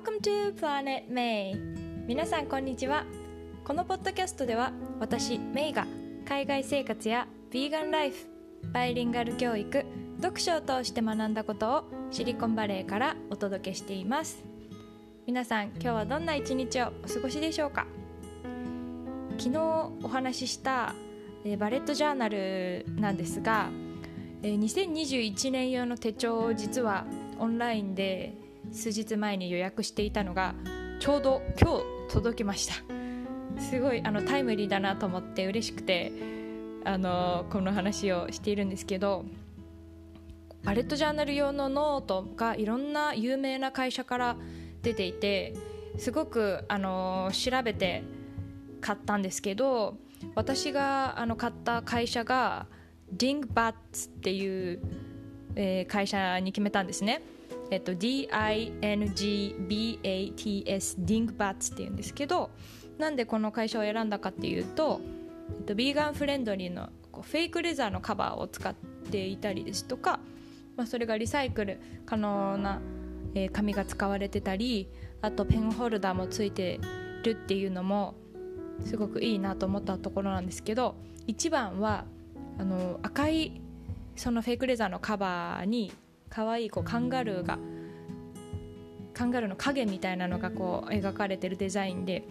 Welcome to Planet May. 皆さんこんにちは。このポッドキャストでは私メイが海外生活やヴィーガンライフバイリンガル教育読書を通して学んだことをシリコンバレーからお届けしています。皆さん今日はどんな一日をお過ごしでしょうか？昨日お話ししたえバレットジャーナルなんですが、2021年用の手帳を実はオンラインで数日前に予約していたのがちょうど今日届きましたすごいあのタイムリーだなと思って嬉しくてあのこの話をしているんですけどバレットジャーナル用のノートがいろんな有名な会社から出ていてすごくあの調べて買ったんですけど私があの買った会社が Dingbats っていう、えー、会社に決めたんですね。えっと、D-I-N-G-B-A-T-S Dingbats っていうんですけどなんでこの会社を選んだかっていうと、えっと、ビーガンフレンドリーのこうフェイクレザーのカバーを使っていたりですとか、まあ、それがリサイクル可能な、えー、紙が使われてたりあとペンホルダーもついてるっていうのもすごくいいなと思ったところなんですけど一番はあの赤いそのフェイクレザーのカバーに可愛いこうカンガルーがカンガルーの影みたいなのがこう描かれてるデザインで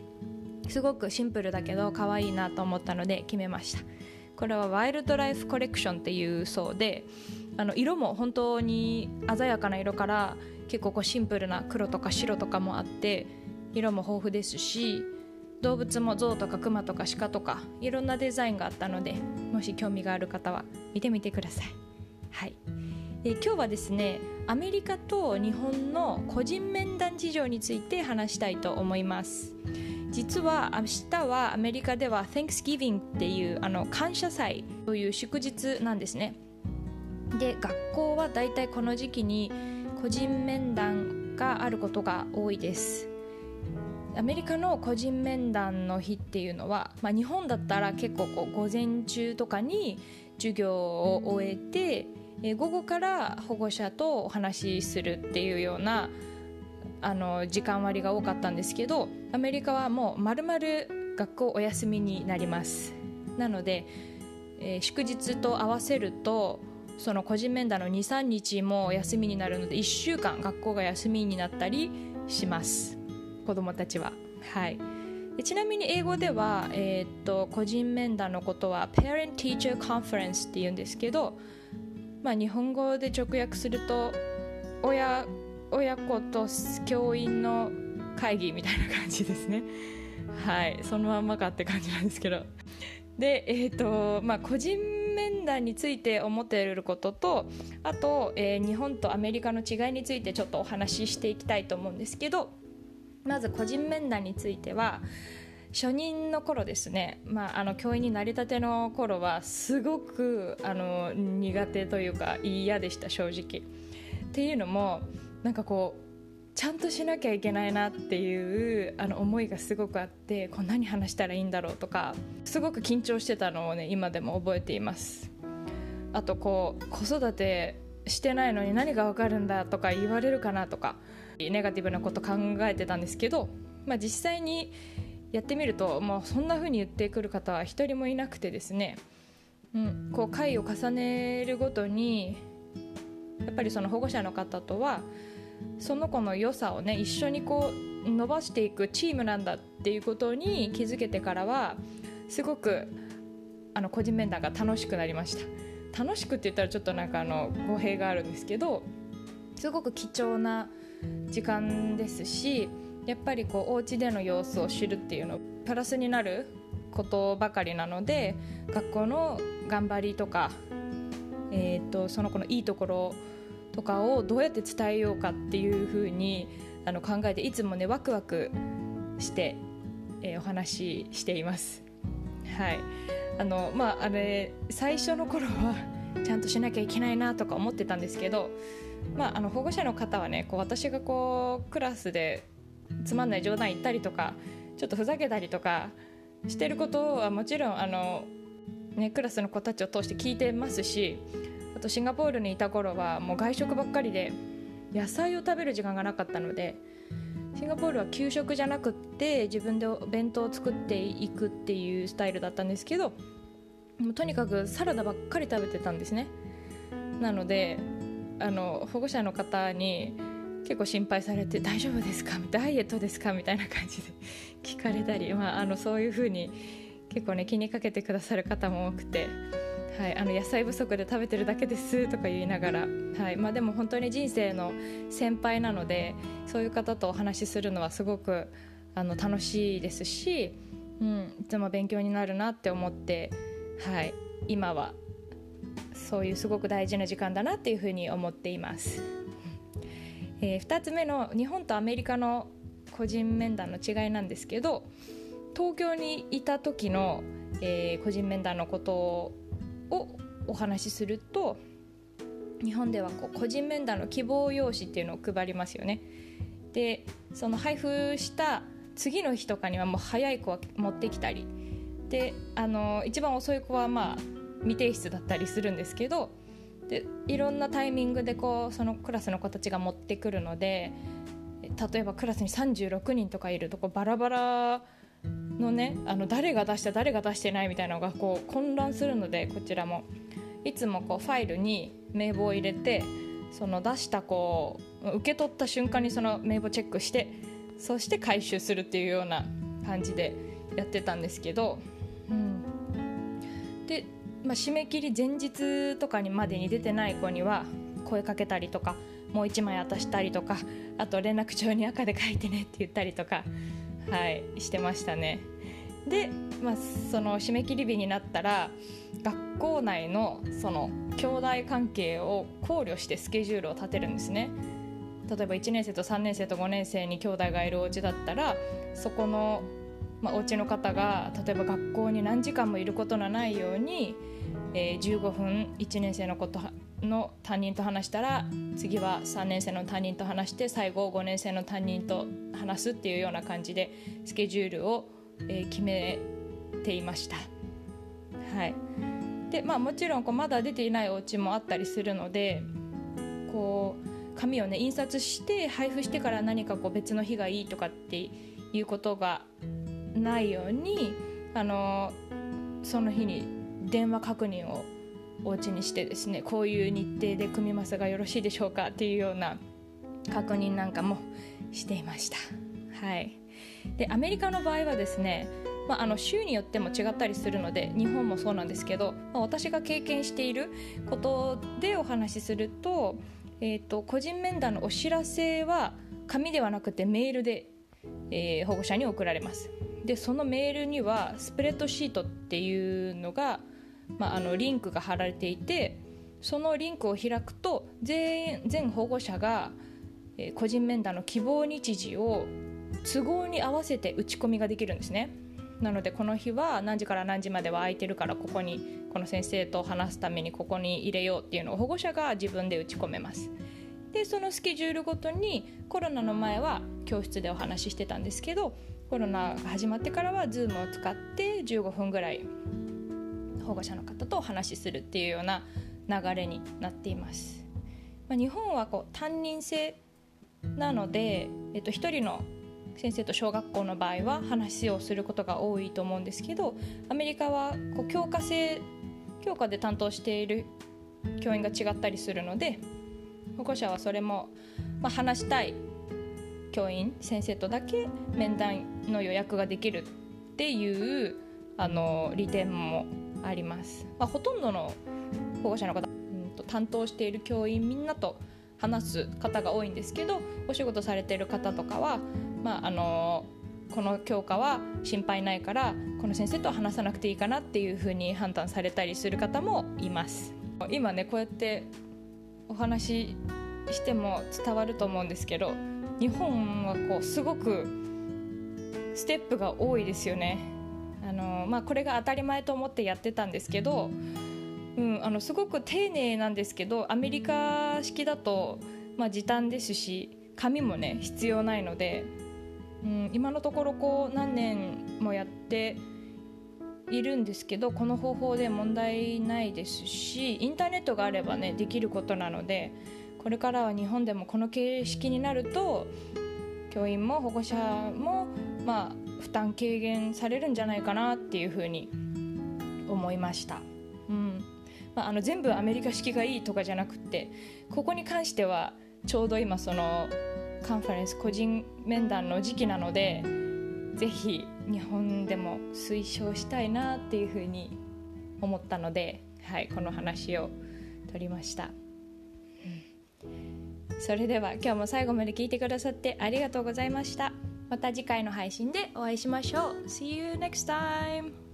すごくシンプルだけど可愛いなと思ったので決めましたこれはワイルドライフコレクションっていうそうであの色も本当に鮮やかな色から結構こうシンプルな黒とか白とかもあって色も豊富ですし動物も象とかクマとか鹿とかいろんなデザインがあったのでもし興味がある方は見てみてください。はいで今日はですねアメリカと日本の個人面談事情について話したいと思います。実は明日はアメリカでは Thanksgiving っていうあの感謝祭という祝日なんですね。で学校はだいたいこの時期に個人面談があることが多いです。アメリカの個人面談の日っていうのは、まあ、日本だったら結構こう午前中とかに授業を終えて、え午後から保護者とお話しするっていうようなあの時間割が多かったんですけどアメリカはもう丸々学校お休みになります。なので、えー、祝日と合わせるとその個人面談の23日も休みになるので1週間学校が休みになったりします。子どもたちは。はい。ちなみに英語では、えー、っと個人面談のことは Parent Teacher Conference って言うんですけど、まあ、日本語で直訳すると親親子と教員の会議みたいな感じですね。はい、そのまんまかって感じなんですけど。で、えーとまあ、個人面談について思っていることとあと、えー、日本とアメリカの違いについてちょっとお話ししていきたいと思うんですけどまず個人面談については初任の頃ですね、まあ、あの教員になりたての頃はすごくあの苦手というか嫌でした正直。っていうのもなんかこうちゃんとしなきゃいけないなっていうあの思いがすごくあってこう何話したらいいんだろうとかすごく緊張してたのをね今でも覚えていますあとこう子育てしてないのに何がわかるんだとか言われるかなとかネガティブなこと考えてたんですけど、まあ、実際にやってみるともうそんな風に言ってくる方は一人もいなくてですね、うん、こう回を重ねるごとにやっぱりその保護者の方とはその子の良さをね一緒にこう伸ばしていくチームなんだっていうことに気づけてからはすごくあの個人面談が楽しくなりました。楽しくって言ったらちょっとなんかあの語弊があるんですけどすごく貴重な時間ですしやっぱりこうお家での様子を知るっていうのプラスになることばかりなので学校の頑張りとか、えーと、その子のいいところとかをどうやって伝えようかっていうふうにあの考えていつもねワクワクして、えー、お話ししています。はいあのまあ、あれ最初の頃はちゃんとしなきゃいけないなとか思ってたんですけどまあ、あの保護者の方はねこう私がこうクラスでつまんない冗談言ったりとかちょっとふざけたりとかしてることはもちろんあの、ね、クラスの子たちを通して聞いてますしあとシンガポールにいた頃はもう外食ばっかりで野菜を食べる時間がなかったのでシンガポールは給食じゃなくって自分でお弁当を作っていくっていうスタイルだったんですけどもうとにかくサラダばっかり食べてたんですね。なのであの保護者の方に結構心配されて「大丈夫ですか?」ダイエットですか?」みたいな感じで聞かれたり、まあ、あのそういうふうに結構ね気にかけてくださる方も多くて。はい、あの野菜不足で食べてるだけですとか言いながら、はいまあ、でも本当に人生の先輩なのでそういう方とお話しするのはすごくあの楽しいですし、うん、いつも勉強になるなって思って、はい、今はそういうすごく大事な時間だなっていうふうに思っています。えー、2つ目の日本とアメリカの個人面談の違いなんですけど東京にいた時の、えー、個人面談のことをお話しすると日本ではこう個人面談の希望用紙っていうのを配りますよね。でその配布した次の日とかにはもう早い子は持ってきたりであの一番遅い子はまあ未提出だったりするんですけどでいろんなタイミングでこうそのクラスの子たちが持ってくるので例えばクラスに36人とかいるとこバラバラのねあの誰が出した誰が出してないみたいなのがこう混乱するのでこちらも。いつもこうファイルに名簿を入れてその出したこう受け取った瞬間にその名簿チェックしてそして回収するっていうような感じでやってたんですけど、まあ、締め切り前日とかにまでに出てない子には声かけたりとかもう1枚渡したりとかあと連絡帳に赤で書いてねって言ったりとか、はい、してましたね。で、まあ、その締め切り日になったら学校内のその兄弟関係を考慮してスケジュールを立てるんですね。例えば1年生と3年生と5年生に兄弟がいるお家だったらそこのまあ、お家の方が例えば学校に何時間もいることのないように、えー、15分1年生のことの担任と話したら次は3年生の担任と話して最後5年生の担任と話すっていうような感じでスケジュールを、えー、決めていました。はいでまあ、もちろんこうまだ出ていないお家もあったりするのでこう紙をね印刷して配布してから何かこう別の日がいいとかっていうことがないようにあのその日に電話確認をお家にしてですねこういう日程で組みますがよろしいでしょうかっていうような確認なんかもしていました。はい、でアメリカの場合はですね、まあ、あの州によっても違ったりするので日本もそうなんですけど、まあ、私が経験していることでお話しすると,、えーと、個人面談のお知らせは紙ではなくてメールで、えー、保護者に送られます。でそのメールにはスプレッドシートっていうのが、まあ、あのリンクが貼られていてそのリンクを開くと全全保護者が、えー、個人面談の希望日時を都合に合わせて打ち込みができるんですね。なのでこの日は何時から何時までは空いてるからここにこの先生と話すためにここに入れようっていうのを保護者が自分で打ち込めます。でそのスケジュールごとにコロナの前は教室でお話ししてたんですけどコロナが始まってからは Zoom を使って15分ぐらい保護者の方とお話しするっていうような流れになっています。まあ、日本はこう担任制なので、えっと、1人の先生と小学校の場合は話をすることが多いと思うんですけどアメリカはこう教科制教科で担当している教員が違ったりするので保護者はそれも、まあ、話したい教員先生とだけ面談の予約ができるっていうあの利点もあります、まあ、ほとんどの保護者の方、うんと、担当している教員みんなと話す方が多いんですけどお仕事されている方とかは、まあ、あのこの教科は心配ないからこの先生と話さなくていいかなっていうふうに判断されたりする方もいます。今ねこうやってお話ししても伝わると思うんですけど日本はこうすごくステップが多いですよね。あのまあ、これが当たり前と思ってやってたんですけど、うん、あのすごく丁寧なんですけどアメリカ式だと、まあ、時短ですし紙もね必要ないので、うん、今のところこう何年もやっているんですけどこの方法で問題ないですしインターネットがあればねできることなのでこれからは日本でもこの形式になると教員も保護者も、まあ、負担軽減されるんじゃないかなっていうふうに思いました。うんまあ、あの全部アメリカ式がいいとかじゃなくてここに関してはちょうど今そのカンファレンス個人面談の時期なのでぜひ日本でも推奨したいなっていうふうに思ったので、はい、この話を取りました。うんそれでは今日も最後まで聞いてくださってありがとうございました。また次回の配信でお会いしましょう。See you next time!